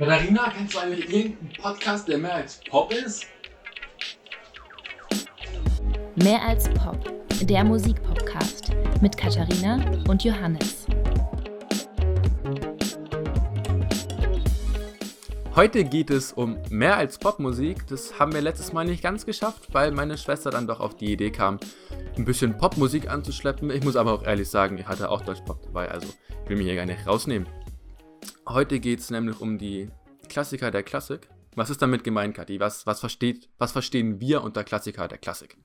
Katharina, kennst du eigentlich irgendeinen Podcast, der mehr als Pop ist? Mehr als Pop, der Musikpodcast mit Katharina und Johannes. Heute geht es um mehr als Popmusik. Das haben wir letztes Mal nicht ganz geschafft, weil meine Schwester dann doch auf die Idee kam, ein bisschen Popmusik anzuschleppen. Ich muss aber auch ehrlich sagen, ich hatte auch Deutschpop dabei, also ich will mich hier gar nicht rausnehmen. Heute geht es nämlich um die Klassiker der Klassik. Was ist damit gemeint, Kathi? Was, was, versteht, was verstehen wir unter Klassiker der Klassik?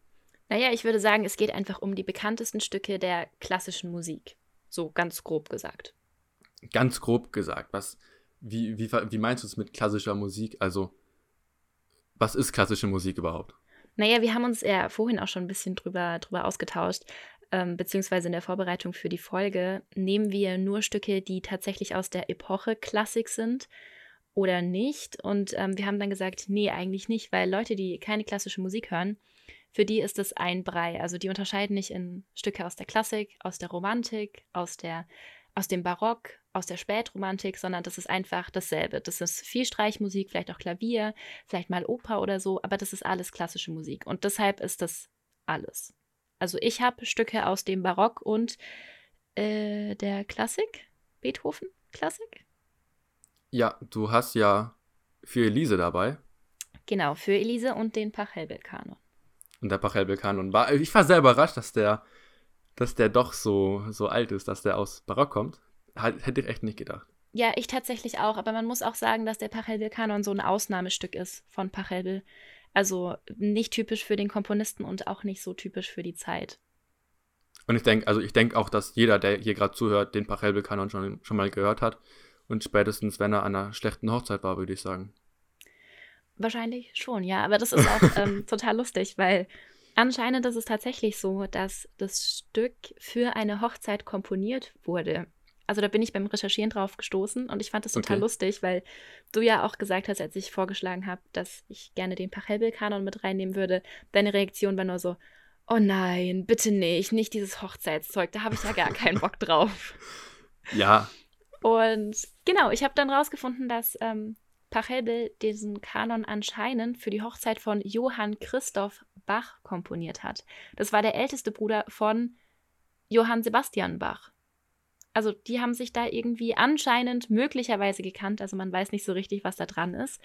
Naja, ich würde sagen, es geht einfach um die bekanntesten Stücke der klassischen Musik. So ganz grob gesagt. Ganz grob gesagt. Was, wie, wie, wie meinst du es mit klassischer Musik? Also, was ist klassische Musik überhaupt? Naja, wir haben uns ja vorhin auch schon ein bisschen drüber, drüber ausgetauscht, ähm, beziehungsweise in der Vorbereitung für die Folge. Nehmen wir nur Stücke, die tatsächlich aus der Epoche Klassik sind oder nicht? Und ähm, wir haben dann gesagt, nee, eigentlich nicht, weil Leute, die keine klassische Musik hören, für die ist es ein Brei. Also die unterscheiden nicht in Stücke aus der Klassik, aus der Romantik, aus der aus dem Barock, aus der Spätromantik, sondern das ist einfach dasselbe. Das ist viel Streichmusik, vielleicht auch Klavier, vielleicht mal Oper oder so, aber das ist alles klassische Musik und deshalb ist das alles. Also ich habe Stücke aus dem Barock und äh, der Klassik, Beethoven, Klassik. Ja, du hast ja für Elise dabei. Genau, für Elise und den Pachelbel-Kanon. Und der Pachelbel-Kanon war, ich war sehr überrascht, dass der, dass der doch so, so alt ist, dass der aus Barock kommt. Hätte ich echt nicht gedacht. Ja, ich tatsächlich auch, aber man muss auch sagen, dass der Pachelbel-Kanon so ein Ausnahmestück ist von Pachelbel. Also nicht typisch für den Komponisten und auch nicht so typisch für die Zeit. Und ich denke, also ich denke auch, dass jeder, der hier gerade zuhört, den Pachelbel-Kanon schon, schon mal gehört hat. Und spätestens, wenn er an einer schlechten Hochzeit war, würde ich sagen. Wahrscheinlich schon, ja. Aber das ist auch ähm, total lustig, weil anscheinend ist es tatsächlich so, dass das Stück für eine Hochzeit komponiert wurde. Also da bin ich beim Recherchieren drauf gestoßen und ich fand das total okay. lustig, weil du ja auch gesagt hast, als ich vorgeschlagen habe, dass ich gerne den Pachelbel-Kanon mit reinnehmen würde, deine Reaktion war nur so, oh nein, bitte nicht, nicht dieses Hochzeitszeug, da habe ich ja gar keinen Bock drauf. Ja. Und genau, ich habe dann rausgefunden, dass ähm, Pachelbel diesen Kanon anscheinend für die Hochzeit von Johann Christoph Bach komponiert hat. Das war der älteste Bruder von Johann Sebastian Bach also die haben sich da irgendwie anscheinend möglicherweise gekannt. Also man weiß nicht so richtig, was da dran ist.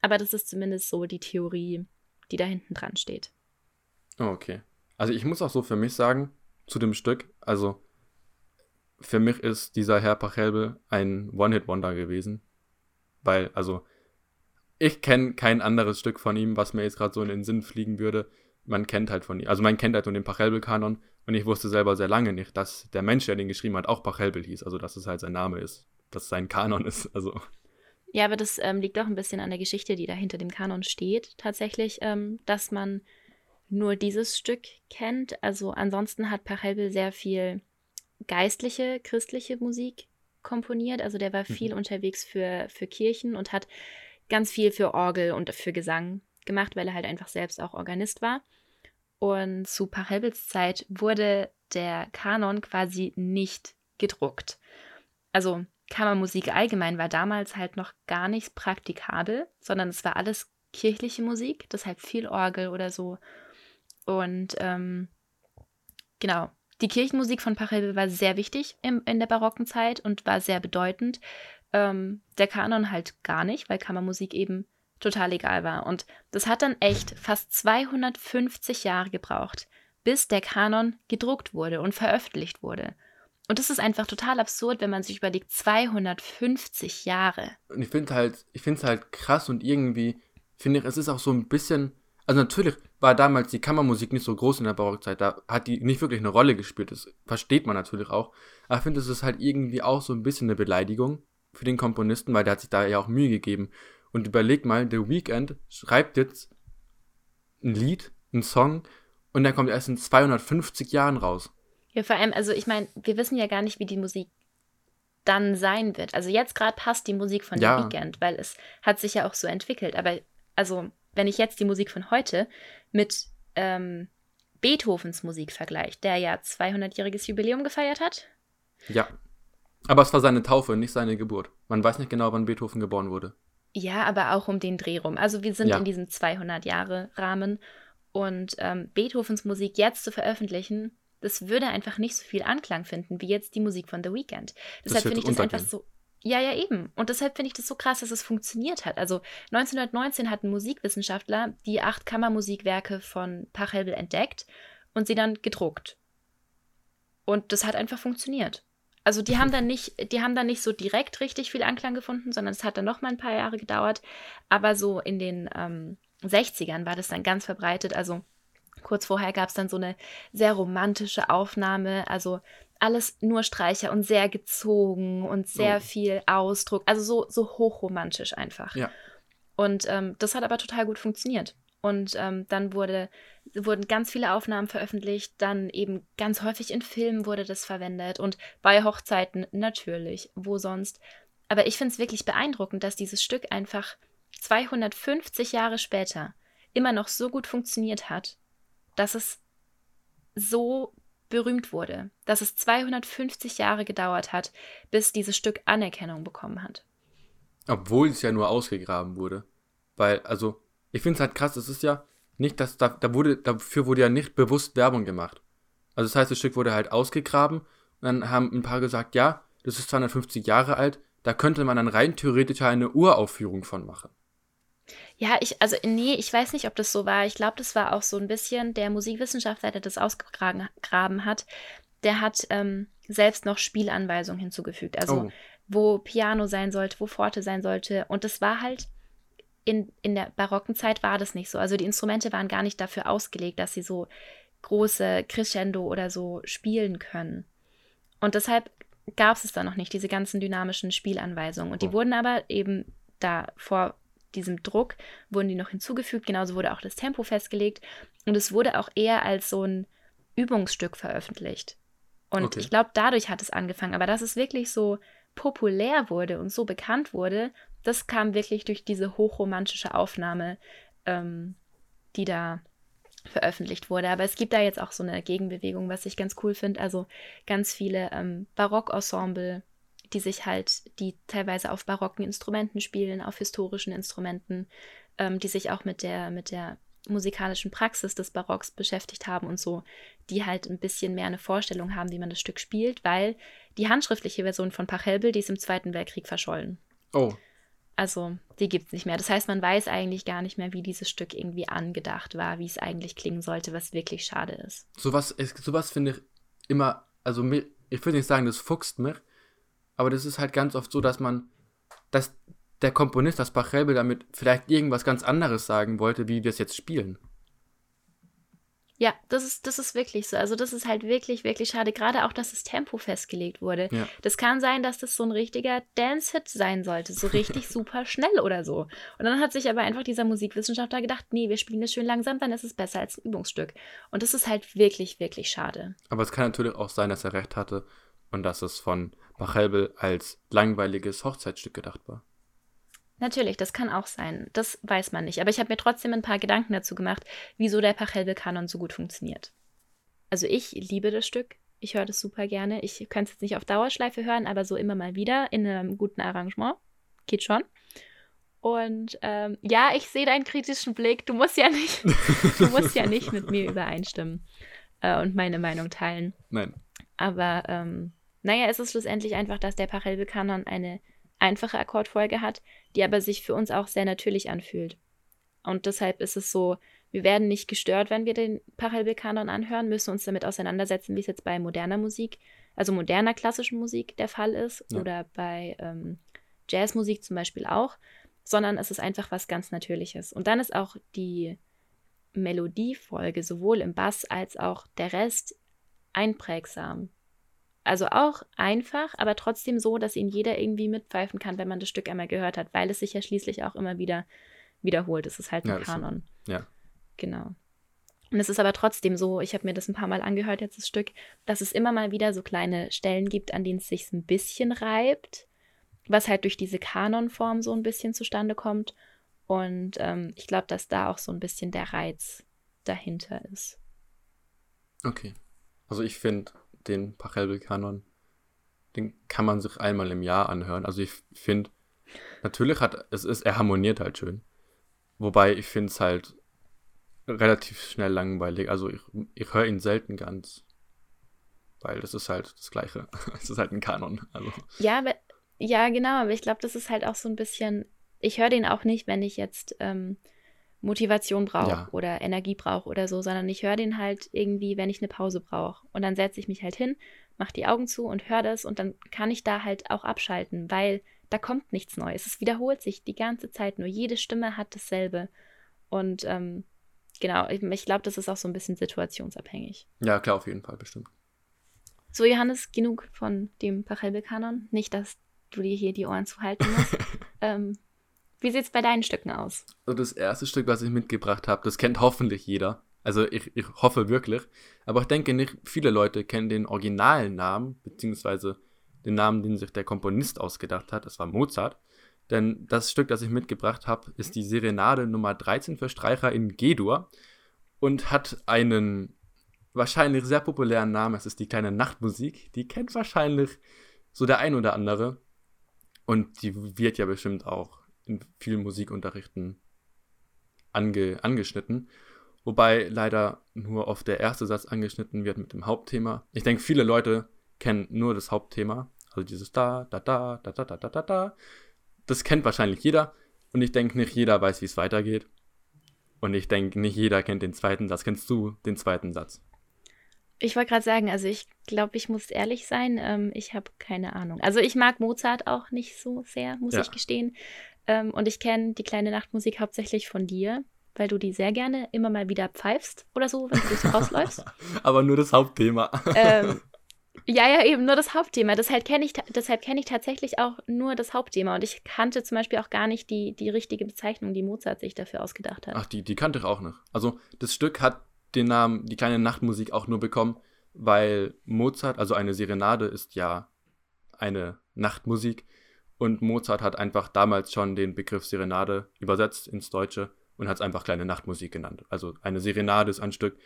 Aber das ist zumindest so die Theorie, die da hinten dran steht. Okay. Also ich muss auch so für mich sagen, zu dem Stück, also für mich ist dieser Herr Pachelbel ein One-Hit-Wonder gewesen. Weil, also, ich kenne kein anderes Stück von ihm, was mir jetzt gerade so in den Sinn fliegen würde. Man kennt halt von ihm, also man kennt halt nur den Pachelbel-Kanon und ich wusste selber sehr lange nicht, dass der Mensch, der den geschrieben hat, auch Pachelbel hieß. Also, dass es halt sein Name ist. Dass es sein Kanon ist. Also. Ja, aber das ähm, liegt auch ein bisschen an der Geschichte, die da hinter dem Kanon steht. Tatsächlich, ähm, dass man nur dieses Stück kennt. Also, ansonsten hat Pachelbel sehr viel geistliche, christliche Musik komponiert. Also, der war viel mhm. unterwegs für, für Kirchen und hat ganz viel für Orgel und für Gesang gemacht, weil er halt einfach selbst auch Organist war. Und zu Pachelbels Zeit wurde der Kanon quasi nicht gedruckt. Also Kammermusik allgemein war damals halt noch gar nicht praktikabel, sondern es war alles kirchliche Musik, deshalb viel Orgel oder so. Und ähm, genau, die Kirchenmusik von Pachelbel war sehr wichtig im, in der barocken Zeit und war sehr bedeutend. Ähm, der Kanon halt gar nicht, weil Kammermusik eben total egal war. Und das hat dann echt fast 250 Jahre gebraucht, bis der Kanon gedruckt wurde und veröffentlicht wurde. Und das ist einfach total absurd, wenn man sich überlegt, 250 Jahre. Und ich finde halt, ich finde es halt krass und irgendwie finde ich, es ist auch so ein bisschen, also natürlich war damals die Kammermusik nicht so groß in der Barockzeit, da hat die nicht wirklich eine Rolle gespielt, das versteht man natürlich auch. Aber ich finde, es ist halt irgendwie auch so ein bisschen eine Beleidigung für den Komponisten, weil der hat sich da ja auch Mühe gegeben. Und überleg mal, The Weeknd schreibt jetzt ein Lied, ein Song und der kommt erst in 250 Jahren raus. Ja, vor allem, also ich meine, wir wissen ja gar nicht, wie die Musik dann sein wird. Also jetzt gerade passt die Musik von ja. The Weeknd, weil es hat sich ja auch so entwickelt. Aber also, wenn ich jetzt die Musik von heute mit ähm, Beethovens Musik vergleiche, der ja 200-jähriges Jubiläum gefeiert hat. Ja. Aber es war seine Taufe, nicht seine Geburt. Man weiß nicht genau, wann Beethoven geboren wurde. Ja, aber auch um den Dreh rum. Also wir sind Ja. in diesem 200-Jahre-Rahmen und ähm, Beethovens Musik jetzt zu veröffentlichen, das würde einfach nicht so viel Anklang finden wie jetzt die Musik von The Weeknd. Deshalb finde ich das einfach so. Ja, ja, eben. Und deshalb finde ich das so krass, dass es funktioniert hat. Also 1919 hat ein Musikwissenschaftler die acht Kammermusikwerke von Pachelbel entdeckt und sie dann gedruckt. Und das hat einfach funktioniert. Also die haben dann nicht, die haben dann nicht so direkt richtig viel Anklang gefunden, sondern es hat dann noch mal ein paar Jahre gedauert. Aber so in den ähm, 60ern war das dann ganz verbreitet. Also kurz vorher gab es dann so eine sehr romantische Aufnahme. Also alles nur Streicher und sehr gezogen und sehr Oh. viel Ausdruck. Also so, so hochromantisch einfach. Ja. Und ähm, das hat aber total gut funktioniert. Und ähm, dann wurde, wurden ganz viele Aufnahmen veröffentlicht, dann eben ganz häufig in Filmen wurde das verwendet und bei Hochzeiten natürlich, wo sonst. Aber ich finde es wirklich beeindruckend, dass dieses Stück einfach 250 Jahre später immer noch so gut funktioniert hat, dass es so berühmt wurde, dass es 250 Jahre gedauert hat, bis dieses Stück Anerkennung bekommen hat. Obwohl es ja nur ausgegraben wurde. Weil, also, ich finde es halt krass, es ist ja nicht, dass da, da wurde, dafür wurde ja nicht bewusst Werbung gemacht. Also das heißt, das Stück wurde halt ausgegraben und dann haben ein paar gesagt, ja, das ist 250 Jahre alt, da könnte man dann rein theoretisch eine Uraufführung von machen. Ja, ich, also nee, ich weiß nicht, ob das so war. Ich glaube, das war auch so ein bisschen der Musikwissenschaftler, der das ausgegraben graben hat, der hat ähm, selbst noch Spielanweisungen hinzugefügt. Also Oh. wo Piano sein sollte, wo Forte sein sollte. Und das war halt, in, in der barocken Zeit war das nicht so. Also die Instrumente waren gar nicht dafür ausgelegt, dass sie so große Crescendo oder so spielen können. Und deshalb gab es es da noch nicht, diese ganzen dynamischen Spielanweisungen. Und die Oh. wurden aber eben da vor diesem Druck, wurden die noch hinzugefügt. Genauso wurde auch das Tempo festgelegt. Und es wurde auch eher als so ein Übungsstück veröffentlicht. Und Okay. ich glaube, dadurch hat es angefangen. Aber dass es wirklich so populär wurde und so bekannt wurde, das kam wirklich durch diese hochromantische Aufnahme, ähm, die da veröffentlicht wurde. Aber es gibt da jetzt auch so eine Gegenbewegung, was ich ganz cool finde. Also ganz viele ähm, Barockensemble, die sich halt, die teilweise auf barocken Instrumenten spielen, auf historischen Instrumenten, ähm, die sich auch mit der, mit der musikalischen Praxis des Barocks beschäftigt haben und so, die halt ein bisschen mehr eine Vorstellung haben, wie man das Stück spielt, weil die handschriftliche Version von Pachelbel, die ist im Zweiten Weltkrieg verschollen. Oh, Also, die gibt es nicht mehr. Das heißt, man weiß eigentlich gar nicht mehr, wie dieses Stück irgendwie angedacht war, wie es eigentlich klingen sollte, was wirklich schade ist. sowas, sowas finde ich immer, also mir, ich würde nicht sagen, das fuchst mich, aber das ist halt ganz oft so, dass man, dass der Komponist, das Pachelbel, damit vielleicht irgendwas ganz anderes sagen wollte, wie wir es jetzt spielen. Ja, das ist, das ist wirklich so. Also, das ist halt wirklich, wirklich schade. Gerade auch, dass das Tempo festgelegt wurde. Ja. Das kann sein, dass das so ein richtiger Dance-Hit sein sollte. So richtig super schnell oder so. Und dann hat sich aber einfach dieser Musikwissenschaftler gedacht, nee, wir spielen das schön langsam, dann ist es besser als ein Übungsstück. Und das ist halt wirklich, wirklich schade. Aber es kann natürlich auch sein, dass er recht hatte und dass es von Pachelbel als langweiliges Hochzeitsstück gedacht war. Natürlich, das kann auch sein. Das weiß man nicht. Aber ich habe mir trotzdem ein paar Gedanken dazu gemacht, wieso der Pachelbel-Kanon so gut funktioniert. Also ich liebe das Stück. Ich höre das super gerne. Ich könnte es jetzt nicht auf Dauerschleife hören, aber so immer mal wieder in einem guten Arrangement. Geht schon. Und ähm, ja, ich sehe deinen kritischen Blick. Du musst ja nicht, du musst ja nicht mit mir übereinstimmen äh, und meine Meinung teilen. Nein. Aber ähm, naja, es ist schlussendlich einfach, dass der Pachelbel-Kanon eine einfache Akkordfolge hat, die aber sich für uns auch sehr natürlich anfühlt. Und deshalb ist es so, wir werden nicht gestört, wenn wir den Pachelbel-Kanon anhören, müssen uns damit auseinandersetzen, wie es jetzt bei moderner Musik, also moderner klassischen Musik der Fall ist Ja. oder bei ähm, Jazzmusik zum Beispiel auch, sondern es ist einfach was ganz Natürliches. Und dann ist auch die Melodiefolge sowohl im Bass als auch der Rest einprägsam. Also auch einfach, aber trotzdem so, dass ihn jeder irgendwie mitpfeifen kann, wenn man das Stück einmal gehört hat, weil es sich ja schließlich auch immer wieder wiederholt. Es ist halt ein Ja. Kanon. Ja. Genau. Und es ist aber trotzdem so, ich habe mir das ein paar Mal angehört, jetzt das Stück, dass es immer mal wieder so kleine Stellen gibt, an denen es sich ein bisschen reibt, was halt durch diese Kanonform so ein bisschen zustande kommt. Und ähm, ich glaube, dass da auch so ein bisschen der Reiz dahinter ist. Okay. Also ich finde den Pachelbel-Kanon, den kann man sich einmal im Jahr anhören. Also ich finde, natürlich hat es ist, er harmoniert halt schön. Wobei ich finde es halt relativ schnell langweilig. Also ich, ich höre ihn selten ganz. Weil das ist halt das Gleiche. Es ist halt ein Kanon. Also. Ja, aber, ja, genau, aber ich glaube, das ist halt auch so ein bisschen. Ich höre den auch nicht, wenn ich jetzt ähm, Motivation brauche Ja. oder Energie brauche oder so, sondern ich höre den halt irgendwie, wenn ich eine Pause brauche. Und dann setze ich mich halt hin, mache die Augen zu und höre das und dann kann ich da halt auch abschalten, weil da kommt nichts Neues. Es wiederholt sich die ganze Zeit nur. Jede Stimme hat dasselbe. Und ähm, genau, ich, ich glaube, das ist auch so ein bisschen situationsabhängig. Ja, klar, auf jeden Fall, bestimmt. So, Johannes, genug von dem Pachelbel-Kanon. Nicht, dass du dir hier die Ohren zuhalten musst. ähm, wie sieht es bei deinen Stücken aus? Also das erste Stück, was ich mitgebracht habe, das kennt hoffentlich jeder. Also ich, ich hoffe wirklich. Aber ich denke nicht, viele Leute kennen den originalen Namen, beziehungsweise den Namen, den sich der Komponist ausgedacht hat. Das war Mozart. Denn das Stück, das ich mitgebracht habe, ist die Serenade Nummer 13 für Streicher in G-Dur und hat einen wahrscheinlich sehr populären Namen. Es ist die kleine Nachtmusik. Die kennt wahrscheinlich so der ein oder andere. Und die wird ja bestimmt auch in vielen Musikunterrichten ange, angeschnitten. Wobei leider nur oft der erste Satz angeschnitten wird mit dem Hauptthema. Ich denke, viele Leute kennen nur das Hauptthema. Also dieses da, da, da, da, da, da, da, da, da. Das kennt wahrscheinlich jeder. Und ich denke, nicht jeder weiß, wie es weitergeht. Und ich denke, nicht jeder kennt den zweiten Satz. Kennst du den zweiten Satz? Ich wollte gerade sagen, also ich glaube, ich muss ehrlich sein, ähm, ich habe keine Ahnung. Also ich mag Mozart auch nicht so sehr, muss Ja. ich gestehen. Ähm, und ich kenne die kleine Nachtmusik hauptsächlich von dir, weil du die sehr gerne immer mal wieder pfeifst oder so, wenn du durchs Haus läufst. Aber nur das Hauptthema. ähm, ja, ja, eben nur das Hauptthema. Deshalb kenne ich, deshalb kenn ich tatsächlich auch nur das Hauptthema. Und ich kannte zum Beispiel auch gar nicht die, die richtige Bezeichnung, die Mozart sich dafür ausgedacht hat. Ach, die, die kannte ich auch noch. Also das Stück hat den Namen Die kleine Nachtmusik auch nur bekommen, weil Mozart, also eine Serenade ist ja eine Nachtmusik und Mozart hat einfach damals schon den Begriff Serenade übersetzt ins Deutsche und hat es einfach kleine Nachtmusik genannt. Also eine Serenade ist ein Stück,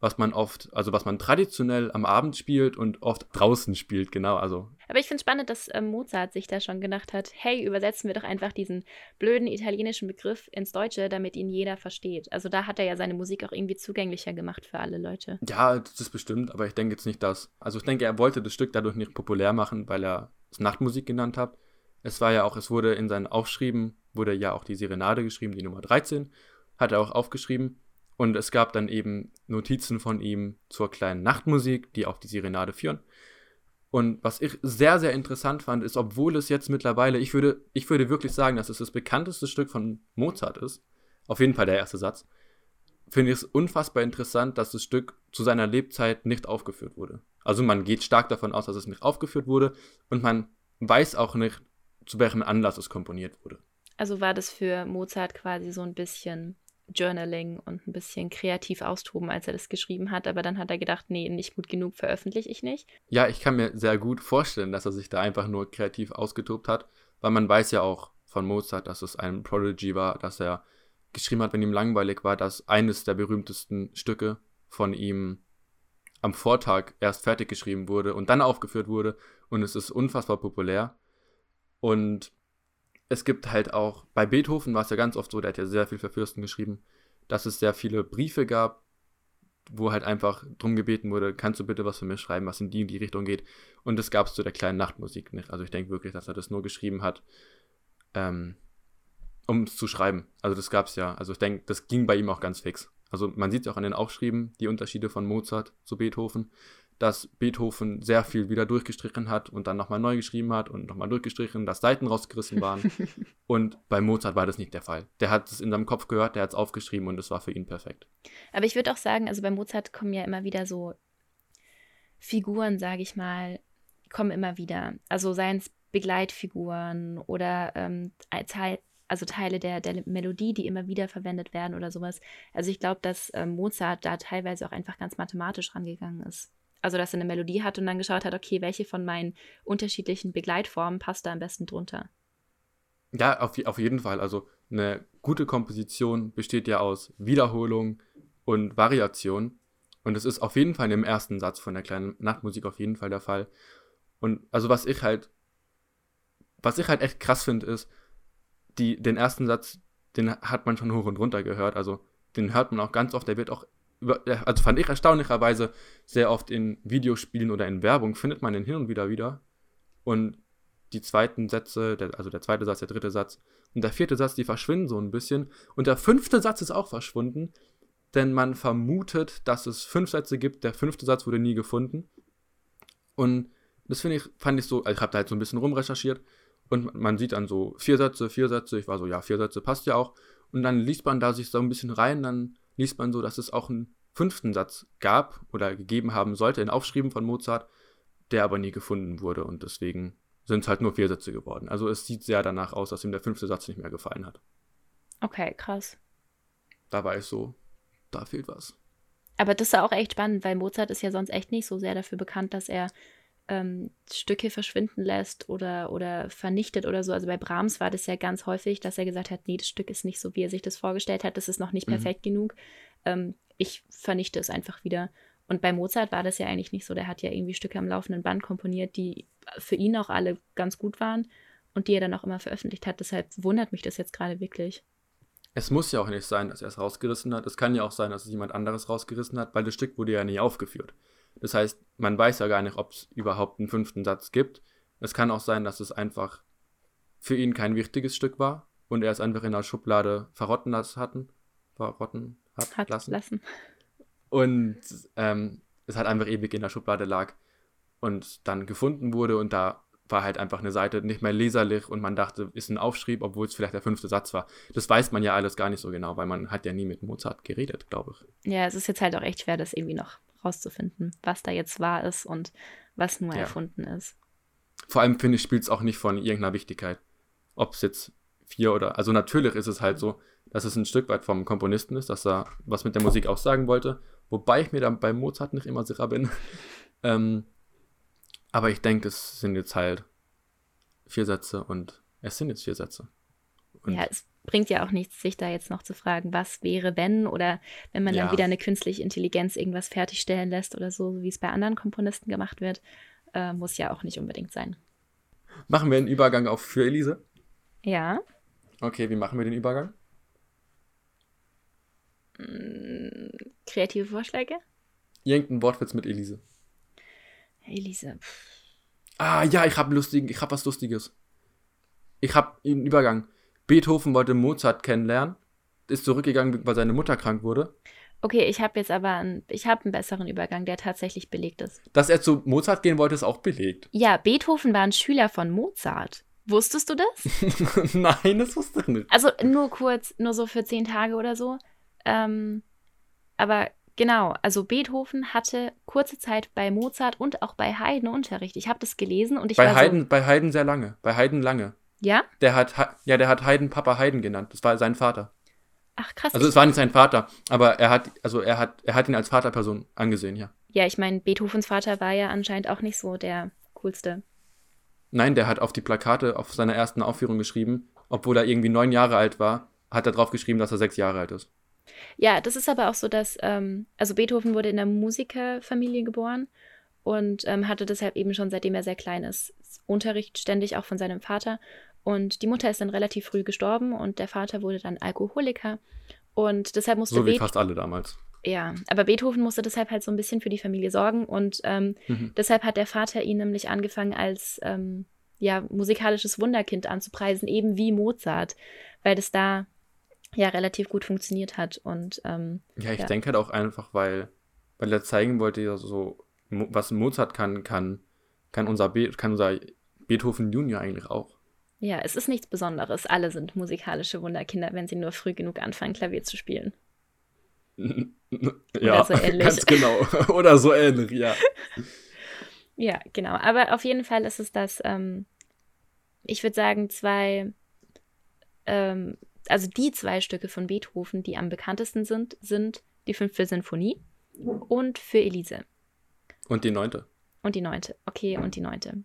was man oft, also was man traditionell am Abend spielt und oft draußen spielt, genau. Also Aber ich finde es spannend, dass ähm, Mozart sich da schon gedacht hat, hey, übersetzen wir doch einfach diesen blöden italienischen Begriff ins Deutsche, damit ihn jeder versteht. Also da hat er ja seine Musik auch irgendwie zugänglicher gemacht für alle Leute. Ja, das ist bestimmt, aber ich denke jetzt nicht, dass. Also ich denke, er wollte das Stück dadurch nicht populär machen, weil er es Nachtmusik genannt hat. Es war ja auch, es wurde in seinen Aufschrieben, wurde ja auch die Serenade geschrieben, die Nummer 13, hat er auch aufgeschrieben. Und es gab dann eben Notizen von ihm zur kleinen Nachtmusik, die auf die Serenade führen. Und was ich sehr, sehr interessant fand, ist, obwohl es jetzt mittlerweile, ich würde, ich würde wirklich sagen, dass es das bekannteste Stück von Mozart ist, auf jeden Fall der erste Satz, finde ich es unfassbar interessant, dass das Stück zu seiner Lebzeit nicht aufgeführt wurde. Also man geht stark davon aus, dass es nicht aufgeführt wurde und man weiß auch nicht, zu welchem Anlass es komponiert wurde. Also war das für Mozart quasi so ein bisschen Journaling und ein bisschen kreativ austoben, als er das geschrieben hat. Aber dann hat er gedacht, nee, nicht gut genug, veröffentliche ich nicht. Ja, ich kann mir sehr gut vorstellen, dass er sich da einfach nur kreativ ausgetobt hat, weil man weiß ja auch von Mozart, dass es ein Prodigy war, dass er geschrieben hat, wenn ihm langweilig war, dass eines der berühmtesten Stücke von ihm am Vortag erst fertig geschrieben wurde und dann aufgeführt wurde und es ist unfassbar populär. Und es gibt halt auch, bei Beethoven war es ja ganz oft so, der hat ja sehr viel für Fürsten geschrieben, dass es sehr viele Briefe gab, wo halt einfach drum gebeten wurde, kannst du bitte was für mich schreiben, was in die und die Richtung geht. Und das gab es zu der kleinen Nachtmusik nicht. Also ich denke wirklich, dass er das nur geschrieben hat, ähm, um es zu schreiben. Also das gab es ja. Also ich denke, das ging bei ihm auch ganz fix. Also man sieht es auch an den Aufschrieben, die Unterschiede von Mozart zu Beethoven, dass Beethoven sehr viel wieder durchgestrichen hat und dann nochmal neu geschrieben hat und nochmal durchgestrichen, dass Seiten rausgerissen waren. und bei Mozart war das nicht der Fall. Der hat es in seinem Kopf gehört, der hat es aufgeschrieben und es war für ihn perfekt. Aber ich würde auch sagen, also bei Mozart kommen ja immer wieder so Figuren, sage ich mal, kommen immer wieder. Also seien es Begleitfiguren oder ähm, Teil, also Teile der, der Melodie, die immer wieder verwendet werden oder sowas. Also ich glaube, dass ähm, Mozart da teilweise auch einfach ganz mathematisch rangegangen ist. Also dass er eine Melodie hat und dann geschaut hat, okay, welche von meinen unterschiedlichen Begleitformen passt da am besten drunter. Ja, auf, auf jeden Fall. Also eine gute Komposition besteht ja aus Wiederholung und Variation. Und es ist auf jeden Fall im ersten Satz von der kleinen Nachtmusik auf jeden Fall der Fall. Und also was ich halt, was ich halt echt krass finde, ist, die, den ersten Satz, den hat man schon hoch und runter gehört. Also den hört man auch ganz oft. Der wird auch, also fand ich erstaunlicherweise sehr oft in Videospielen oder in Werbung, findet man den hin und wieder wieder. Und die zweiten Sätze, der, also der zweite Satz, der dritte Satz und der vierte Satz, die verschwinden so ein bisschen. Und der fünfte Satz ist auch verschwunden, denn man vermutet, dass es fünf Sätze gibt. Der fünfte Satz wurde nie gefunden. Und das finde ich, fand ich so, also ich habe da halt so ein bisschen rumrecherchiert und man sieht dann so vier Sätze, vier Sätze. Ich war so, ja, vier Sätze passt ja auch. Und dann liest man da sich so ein bisschen rein, dann liest man so, dass es auch einen fünften Satz gab oder gegeben haben sollte in Aufschrieben von Mozart, der aber nie gefunden wurde und deswegen sind es halt nur vier Sätze geworden. Also es sieht sehr danach aus, dass ihm der fünfte Satz nicht mehr gefallen hat. Okay, krass. Da war ich so, da fehlt was. Aber das ist auch echt spannend, weil Mozart ist ja sonst echt nicht so sehr dafür bekannt, dass er ähm, Stücke verschwinden lässt oder, oder vernichtet oder so. Also bei Brahms war das ja ganz häufig, dass er gesagt hat, nee, das Stück ist nicht so, wie er sich das vorgestellt hat, das ist noch nicht mhm. perfekt genug. Ähm, ich vernichte es einfach wieder. Und bei Mozart war das ja eigentlich nicht so. Der hat ja irgendwie Stücke am laufenden Band komponiert, die für ihn auch alle ganz gut waren und die er dann auch immer veröffentlicht hat. Deshalb wundert mich das jetzt gerade wirklich. Es muss ja auch nicht sein, dass er es rausgerissen hat. Es kann ja auch sein, dass es jemand anderes rausgerissen hat, weil das Stück wurde ja nie aufgeführt. Das heißt, man weiß ja gar nicht, ob es überhaupt einen fünften Satz gibt. Es kann auch sein, dass es einfach für ihn kein wichtiges Stück war und er es einfach in der Schublade verrotten lassen hatten. Verrotten hat, hat lassen. lassen. Und ähm, es halt einfach ewig in der Schublade lag und dann gefunden wurde und da war halt einfach eine Seite nicht mehr leserlich und man dachte, ist ein Aufschrieb, obwohl es vielleicht der fünfte Satz war. Das weiß man ja alles gar nicht so genau, weil man hat ja nie mit Mozart geredet, glaube ich. Ja, es ist jetzt halt auch echt schwer, das irgendwie noch rauszufinden, was da jetzt wahr ist und was nur ja. erfunden ist. Vor allem finde ich, spielt es auch nicht von irgendeiner Wichtigkeit. Ob es jetzt vier oder. Also natürlich ist es halt so, dass es ein Stück weit vom Komponisten ist, dass er was mit der Musik auch sagen wollte. Wobei ich mir dann bei Mozart nicht immer sicher bin. ähm, aber ich denke, es sind jetzt halt vier Sätze und es sind jetzt vier Sätze. Und ja, es bringt ja auch nichts, sich da jetzt noch zu fragen, was wäre, wenn oder wenn man ja. dann wieder eine künstliche Intelligenz irgendwas fertigstellen lässt oder so, wie es bei anderen Komponisten gemacht wird, äh, muss ja auch nicht unbedingt sein. Machen wir einen Übergang auf für Elise? Ja. Okay, wie machen wir den Übergang? Mm, kreative Vorschläge? Irgendein Wortwitz mit Elise. Elise. Ah, ja, ich habe lustig, ich habe was Lustiges. Ich habe einen Übergang. Beethoven wollte Mozart kennenlernen, ist zurückgegangen, weil seine Mutter krank wurde. Okay, ich habe jetzt aber einen, ich hab einen besseren Übergang, der tatsächlich belegt ist. Dass er zu Mozart gehen wollte, ist auch belegt. Ja, Beethoven war ein Schüler von Mozart. Wusstest du das? Nein, das wusste ich nicht. Also nur kurz, nur so für zehn Tage oder so. Ähm, aber genau, also Beethoven hatte kurze Zeit bei Mozart und auch bei Haydn Unterricht. Ich habe das gelesen und ich bei war Haydn, so, Bei Haydn sehr lange. Bei Haydn lange. Ja? Der hat, ja, der hat Haydn Papa Haydn genannt. Das war sein Vater. Ach krass. Also es war nicht sein Vater, aber er hat, also er hat, er hat ihn als Vaterperson angesehen, ja. Ja, ich meine, Beethovens Vater war ja anscheinend auch nicht so der coolste. Nein, der hat auf die Plakate auf seiner ersten Aufführung geschrieben, obwohl er irgendwie neun Jahre alt war, hat er drauf geschrieben, dass er sechs Jahre alt ist. Ja, das ist aber auch so, dass, ähm, also Beethoven wurde in einer Musikerfamilie geboren und ähm, hatte deshalb eben schon, seitdem er sehr klein ist, Unterricht ständig auch von seinem Vater. Und die Mutter ist dann relativ früh gestorben und der Vater wurde dann Alkoholiker. Und deshalb musste So wie Be fast alle damals. Ja, aber Beethoven musste deshalb halt so ein bisschen für die Familie sorgen und ähm, mhm. deshalb hat der Vater ihn nämlich angefangen als ähm, ja, musikalisches Wunderkind anzupreisen, eben wie Mozart, weil das da ja relativ gut funktioniert hat. Und, ähm, ja, ich ja. denke halt auch einfach, weil, weil er zeigen wollte, ja, so, was Mozart kann, kann, kann unser, Be kann unser Beethoven Junior eigentlich auch. Ja, es ist nichts Besonderes. Alle sind musikalische Wunderkinder, wenn sie nur früh genug anfangen, Klavier zu spielen. ja, so ganz genau. Oder so ähnlich, ja. ja, genau. Aber auf jeden Fall ist es das, ähm, ich würde sagen, zwei, ähm, also die zwei Stücke von Beethoven, die am bekanntesten sind, sind die fünfte Sinfonie und für Elise. Und die neunte. Und die neunte. Okay, und die neunte.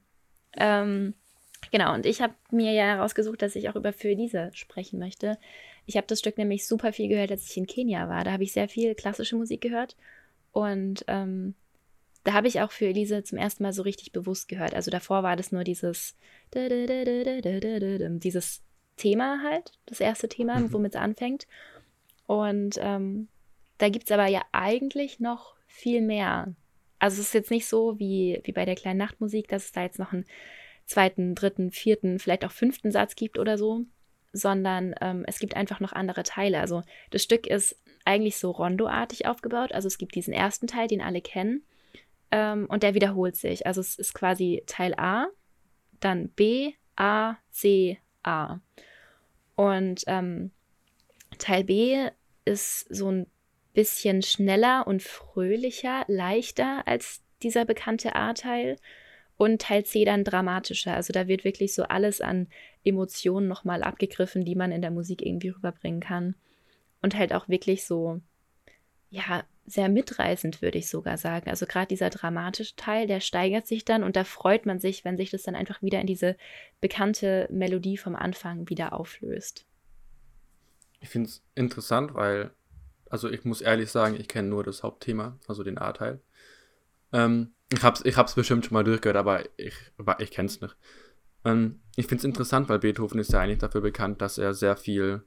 Ähm, Genau, und ich habe mir ja herausgesucht, dass ich auch über Für Elise sprechen möchte. Ich habe das Stück nämlich super viel gehört, als ich in Kenia war. Da habe ich sehr viel klassische Musik gehört. Und ähm, da habe ich auch für Elise zum ersten Mal so richtig bewusst gehört. Also davor war das nur dieses dieses Thema halt, das erste Thema, Mhm. womit es anfängt. Und ähm, da gibt es aber ja eigentlich noch viel mehr. Also es ist jetzt nicht so wie, wie bei der kleinen Nachtmusik, dass es da jetzt noch einen zweiten, dritten, vierten, vielleicht auch fünften Satz gibt oder so, sondern ähm, es gibt einfach noch andere Teile. Also das Stück ist eigentlich so rondoartig aufgebaut. Also es gibt diesen ersten Teil, den alle kennen, ähm, und der wiederholt sich. Also es ist quasi Teil A, dann B, A, C, A. Und ähm, Teil B ist so ein bisschen schneller und fröhlicher, leichter als dieser bekannte A-Teil. Und Teil C dann dramatischer. Also da wird wirklich so alles an Emotionen nochmal abgegriffen, die man in der Musik irgendwie rüberbringen kann. Und halt auch wirklich so, ja, sehr mitreißend, würde ich sogar sagen. Also gerade dieser dramatische Teil, der steigert sich dann und da freut man sich, wenn sich das dann einfach wieder in diese bekannte Melodie vom Anfang wieder auflöst. Ich finde es interessant, weil, also ich muss ehrlich sagen, ich kenne nur das Hauptthema, also den A-Teil. Ähm, ich hab's, ich hab's bestimmt schon mal durchgehört, aber ich, ich kenne es nicht. Ähm, ich finde es interessant, weil Beethoven ist ja eigentlich dafür bekannt, dass er sehr viel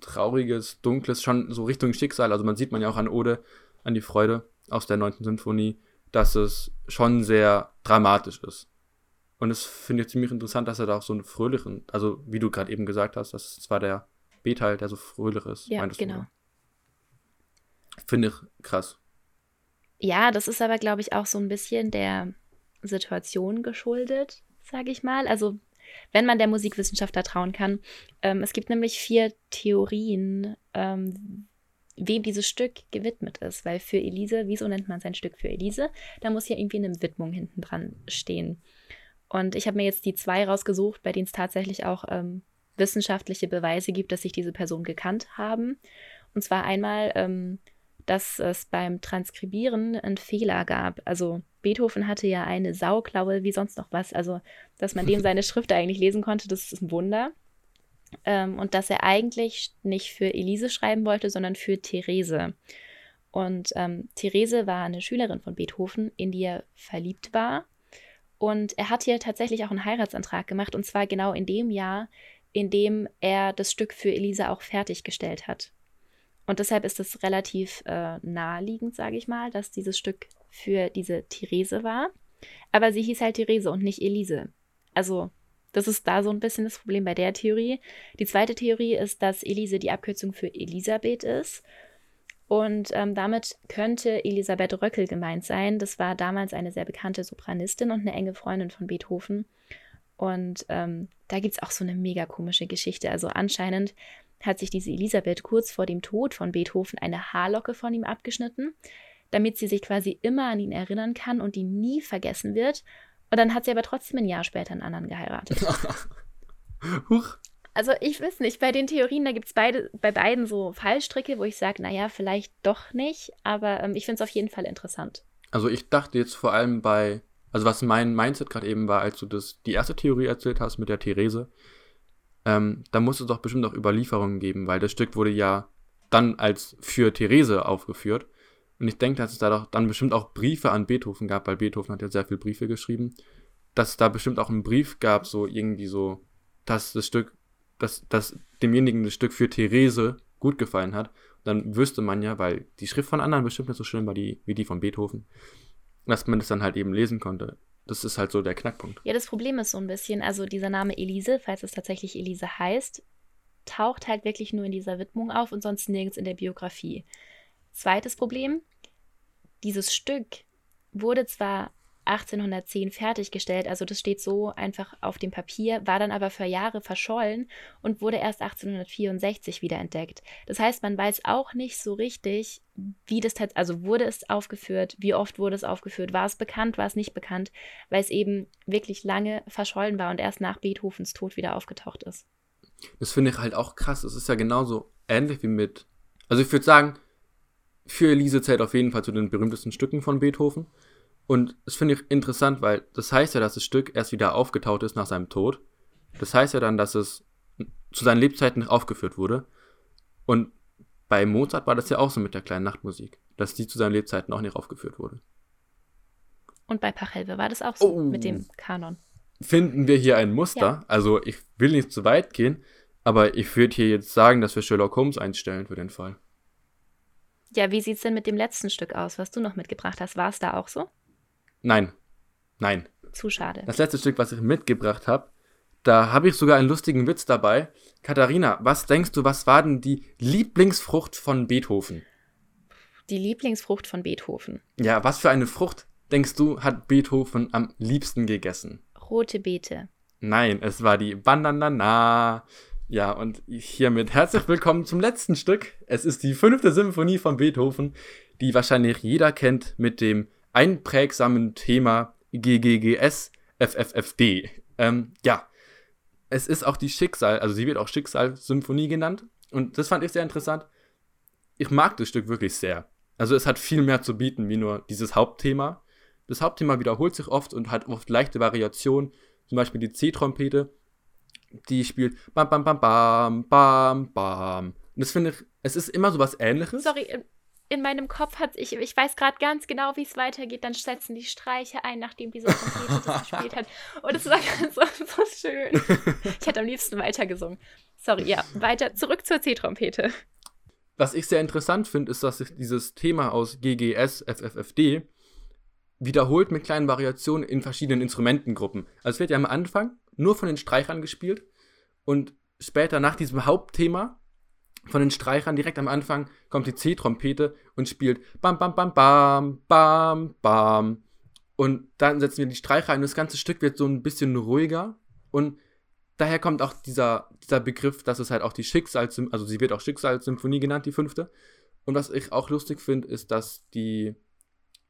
Trauriges, Dunkles, schon so Richtung Schicksal, also man sieht man ja auch an Ode, an die Freude aus der 9. Sinfonie, dass es schon sehr dramatisch ist. Und es finde ich ziemlich interessant, dass er da auch so einen fröhlichen, also wie du gerade eben gesagt hast, das ist zwar der B-Teil, der so fröhlich ist. Ja, meintest du, genau. oder? Finde ich krass. Ja, das ist aber, glaube ich, auch so ein bisschen der Situation geschuldet, sage ich mal. Also, wenn man der Musikwissenschaft da trauen kann. Ähm, es gibt nämlich vier Theorien, ähm, wem dieses Stück gewidmet ist. Weil für Elise, wieso nennt man sein Stück für Elise? Da muss ja irgendwie eine Widmung hinten dran stehen. Und ich habe mir jetzt die zwei rausgesucht, bei denen es tatsächlich auch ähm, wissenschaftliche Beweise gibt, dass sich diese Personen gekannt haben. Und zwar einmal, ähm, dass es beim Transkribieren einen Fehler gab. Also Beethoven hatte ja eine Sauklaue wie sonst noch was. Also, dass man dem seine Schrift eigentlich lesen konnte, das ist ein Wunder. Ähm, und dass er eigentlich nicht für Elise schreiben wollte, sondern für Therese. Und ähm, Therese war eine Schülerin von Beethoven, in die er verliebt war. Und er hat hier tatsächlich auch einen Heiratsantrag gemacht, und zwar genau in dem Jahr, in dem er das Stück für Elise auch fertiggestellt hat. Und deshalb ist es relativ äh, naheliegend, sage ich mal, dass dieses Stück für diese Therese war. Aber sie hieß halt Therese und nicht Elise. Also, das ist da so ein bisschen das Problem bei der Theorie. Die zweite Theorie ist, dass Elise die Abkürzung für Elisabeth ist. Und ähm, damit könnte Elisabeth Röckel gemeint sein. Das war damals eine sehr bekannte Sopranistin und eine enge Freundin von Beethoven. Und ähm, da gibt es auch so eine mega komische Geschichte. Also anscheinend hat sich diese Elisabeth kurz vor dem Tod von Beethoven eine Haarlocke von ihm abgeschnitten, damit sie sich quasi immer an ihn erinnern kann und ihn nie vergessen wird. Und dann hat sie aber trotzdem ein Jahr später einen anderen geheiratet. Huch. Also ich weiß nicht, bei den Theorien, da gibt es beide, bei beiden so Fallstricke, wo ich sage, naja, vielleicht doch nicht, aber ähm, ich finde es auf jeden Fall interessant. Also ich dachte jetzt vor allem bei, also was mein Mindset gerade eben war, als du das, die erste Theorie erzählt hast mit der Therese, ähm, da muss es doch bestimmt auch Überlieferungen geben, weil das Stück wurde ja dann als für Therese aufgeführt. Und ich denke, dass es da doch dann bestimmt auch Briefe an Beethoven gab, weil Beethoven hat ja sehr viele Briefe geschrieben, dass es da bestimmt auch einen Brief gab, so irgendwie so, dass das Stück, dass, dass demjenigen das Stück für Therese gut gefallen hat. Dann wüsste man ja, weil die Schrift von anderen bestimmt nicht so schön war die, wie die von Beethoven, dass man das dann halt eben lesen konnte. Das ist halt so der Knackpunkt. Ja, das Problem ist so ein bisschen, also dieser Name Elise, falls es tatsächlich Elise heißt, taucht halt wirklich nur in dieser Widmung auf und sonst nirgends in der Biografie. Zweites Problem, dieses Stück wurde zwar 1810 fertiggestellt, also das steht so einfach auf dem Papier, war dann aber für Jahre verschollen und wurde erst 1864 wieder entdeckt. Das heißt, man weiß auch nicht so richtig, wie das tatsächlich, also wurde es aufgeführt, wie oft wurde es aufgeführt, war es bekannt, war es nicht bekannt, weil es eben wirklich lange verschollen war und erst nach Beethovens Tod wieder aufgetaucht ist. Das finde ich halt auch krass. Es ist ja genauso ähnlich wie mit. Also ich würde sagen, für Elise zählt auf jeden Fall zu den berühmtesten Stücken von Beethoven. Und das finde ich interessant, weil das heißt ja, dass das Stück erst wieder aufgetaucht ist nach seinem Tod. Das heißt ja dann, dass es zu seinen Lebzeiten nicht aufgeführt wurde. Und bei Mozart war das ja auch so mit der kleinen Nachtmusik, dass die zu seinen Lebzeiten auch nicht aufgeführt wurde. Und bei Pachelbel war das auch so Oh. mit dem Kanon. Finden wir hier ein Muster? Ja. Also ich will nicht zu weit gehen, Aber ich würde hier jetzt sagen, dass wir Sherlock Holmes einstellen für den Fall. Ja, wie sieht's denn mit dem letzten Stück aus, was du noch mitgebracht hast? War es da auch so? Nein. Nein. Zu schade. Das letzte Stück, was ich mitgebracht habe, da habe ich sogar einen lustigen Witz dabei. Katharina, was denkst du, was war denn die Lieblingsfrucht von Beethoven? Die Lieblingsfrucht von Beethoven. Ja, was für eine Frucht, denkst du, hat Beethoven am liebsten gegessen? Rote Beete. Nein, es war die Bananana. Ja, und hiermit herzlich willkommen zum letzten Stück. Es ist die fünfte Symphonie von Beethoven, die wahrscheinlich jeder kennt mit dem einprägsamen Thema GGGS FFFD. Ähm, ja, es ist auch die Schicksal, also sie wird auch Schicksalssymphonie genannt. Und das fand ich sehr interessant. Ich mag das Stück wirklich sehr. Also es hat viel mehr zu bieten, wie nur dieses Hauptthema. Das Hauptthema wiederholt sich oft und hat oft leichte Variationen. Zum Beispiel die C-Trompete die spielt bam, bam, bam, bam, bam, bam. Und das finde ich, es ist immer so was ähnliches. Sorry, in, in meinem Kopf hat ich, ich weiß gerade ganz genau, wie es weitergeht. Dann setzen die Streiche ein, nachdem diese Trompete das gespielt hat. Und es war ganz so, so schön. Ich hätte am liebsten weitergesungen. Sorry, ja, weiter, zurück zur C-Trompete. Was ich sehr interessant finde, ist, dass sich dieses Thema aus GGS, FFFD wiederholt mit kleinen Variationen in verschiedenen Instrumentengruppen. Also es wird ja am Anfang nur von den Streichern gespielt und später nach diesem Hauptthema von den Streichern direkt am Anfang kommt die C-Trompete und spielt bam bam bam bam bam bam. Und dann setzen wir die Streicher ein. Und das ganze Stück wird so ein bisschen ruhiger. Und daher kommt auch dieser, dieser Begriff, dass es halt auch die Schicksals, also sie wird auch Schicksalssymphonie genannt, die fünfte. Und was ich auch lustig finde, ist, dass die,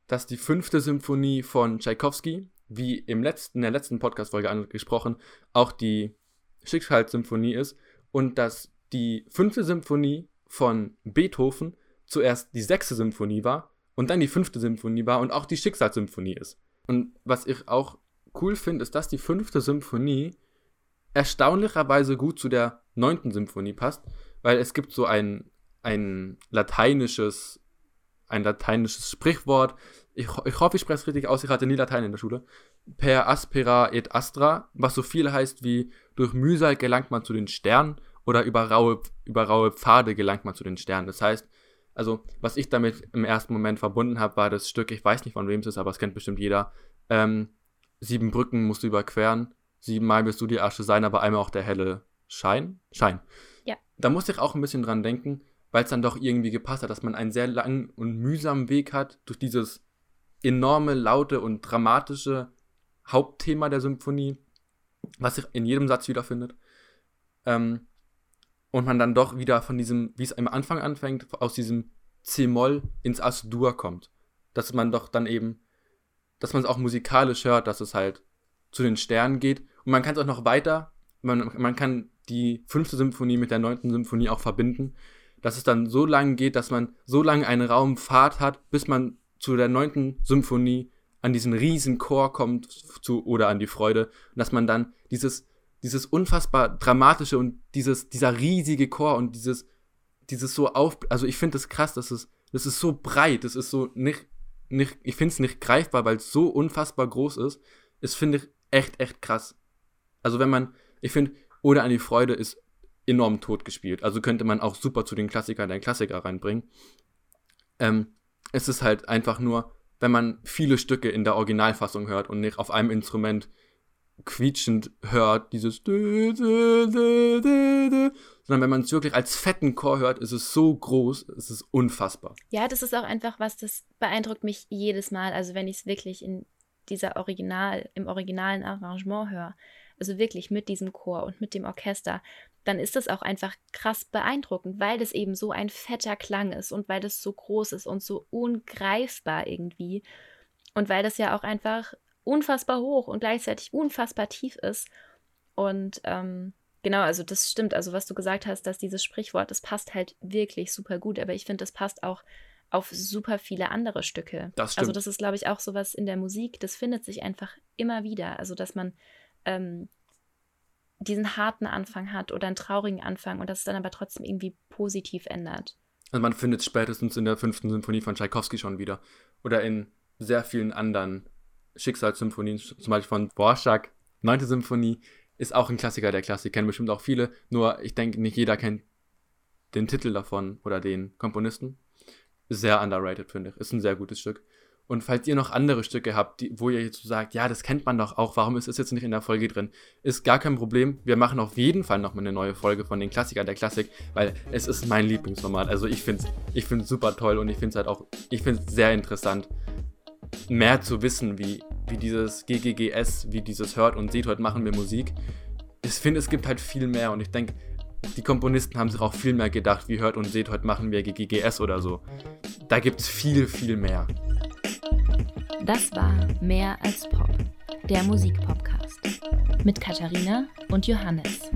dass die fünfte Symphonie von Tchaikovsky, wie im letzten, in der letzten Podcast-Folge angesprochen, auch die Schicksalssymphonie ist. Und dass die fünfte Symphonie von Beethoven zuerst die sechste Symphonie war und dann die fünfte Symphonie war und auch die Schicksalssymphonie ist. Und was ich auch cool finde, ist, dass die fünfte Symphonie erstaunlicherweise gut zu der neunten Symphonie passt, weil es gibt so ein, ein lateinisches, ein lateinisches Sprichwort, ich, ich hoffe, ich spreche es richtig aus, ich hatte nie Latein in der Schule, per aspera et astra, was so viel heißt wie durch Mühsal gelangt man zu den Sternen oder über raue, über raue Pfade gelangt man zu den Sternen. Das heißt, also was ich damit im ersten Moment verbunden habe, war das Stück, ich weiß nicht von wem es ist, aber es kennt bestimmt jeder, ähm, sieben Brücken musst du überqueren, siebenmal wirst du die Asche sein, aber einmal auch der helle Schein. Schein. Ja. Da musste ich auch ein bisschen dran denken, weil es dann doch irgendwie gepasst hat, dass man einen sehr langen und mühsamen Weg hat durch dieses enorme, laute und dramatische Hauptthema der Symphonie, was sich in jedem Satz wiederfindet. Ähm, und man dann doch wieder von diesem, wie es am Anfang anfängt, aus diesem C-Moll ins As-Dur kommt. Dass man doch dann eben, dass man es auch musikalisch hört, dass es halt zu den Sternen geht. Und man kann es auch noch weiter, man, man kann die fünfte Symphonie mit der neunten Symphonie auch verbinden, dass es dann so lange geht, dass man so lange einen Raum Fahrt hat, bis man zu der neunten Symphonie an diesen riesen Chor kommt zu, oder an die Freude dass man dann dieses, dieses unfassbar dramatische und dieses, dieser riesige Chor und dieses, dieses so auf, also ich finde das krass, dass es, das ist so breit, das ist so nicht, nicht ich finde es nicht greifbar, weil es so unfassbar groß ist. Es finde ich echt, echt krass. Also wenn man, ich finde, oder an die Freude ist enorm tot gespielt. Also könnte man auch super zu den Klassikern der Klassiker reinbringen. Ähm, es ist halt einfach nur, wenn man viele Stücke in der Originalfassung hört und nicht auf einem Instrument quietschend hört, dieses sondern wenn man es wirklich als fetten Chor hört, ist es so groß, es ist unfassbar. Ja, das ist auch einfach was, das beeindruckt mich jedes Mal, also wenn ich es wirklich in dieser Original, im originalen Arrangement höre, also wirklich mit diesem Chor und mit dem Orchester, dann ist das auch einfach krass beeindruckend, weil das eben so ein fetter Klang ist und weil das so groß ist und so ungreifbar irgendwie. Und weil das ja auch einfach unfassbar hoch und gleichzeitig unfassbar tief ist. Und ähm, genau, also das stimmt. Also was du gesagt hast, dass dieses Sprichwort, das passt halt wirklich super gut. Aber ich finde, das passt auch auf super viele andere Stücke. Das stimmt. Also das ist, glaube ich, auch sowas in der Musik, das findet sich einfach immer wieder. Also dass man ähm, diesen harten Anfang hat oder einen traurigen Anfang und das dann aber trotzdem irgendwie positiv ändert. Also man findet es spätestens in der fünften Symphonie von Tchaikovsky schon wieder. Oder in sehr vielen anderen Schicksalssymphonien, zum Beispiel von Borschak, neunte Symphonie. ist auch ein Klassiker der Klassik, kennen bestimmt auch viele, nur ich denke, nicht jeder kennt den Titel davon oder den Komponisten. Sehr underrated, finde ich. Ist ein sehr gutes Stück. Und falls ihr noch andere Stücke habt, die, wo ihr jetzt so sagt, ja, das kennt man doch auch, warum ist es jetzt nicht in der Folge drin? Ist gar kein Problem. Wir machen auf jeden Fall nochmal eine neue Folge von den Klassikern der Klassik, weil es ist mein Lieblingsformat. Also ich finde es ich super toll und ich finde es halt auch, ich finde es sehr interessant, mehr zu wissen, wie, wie dieses GGGS, wie dieses Hört und Seht, heute machen wir Musik. Ich finde, es gibt halt viel mehr und ich denke, die Komponisten haben sich auch viel mehr gedacht, wie Hört und Seht, heute machen wir GGGS oder so. Da gibt es viel, viel mehr. Das war Mehr als Pop, der Musikpodcast mit Katharina und Johannes.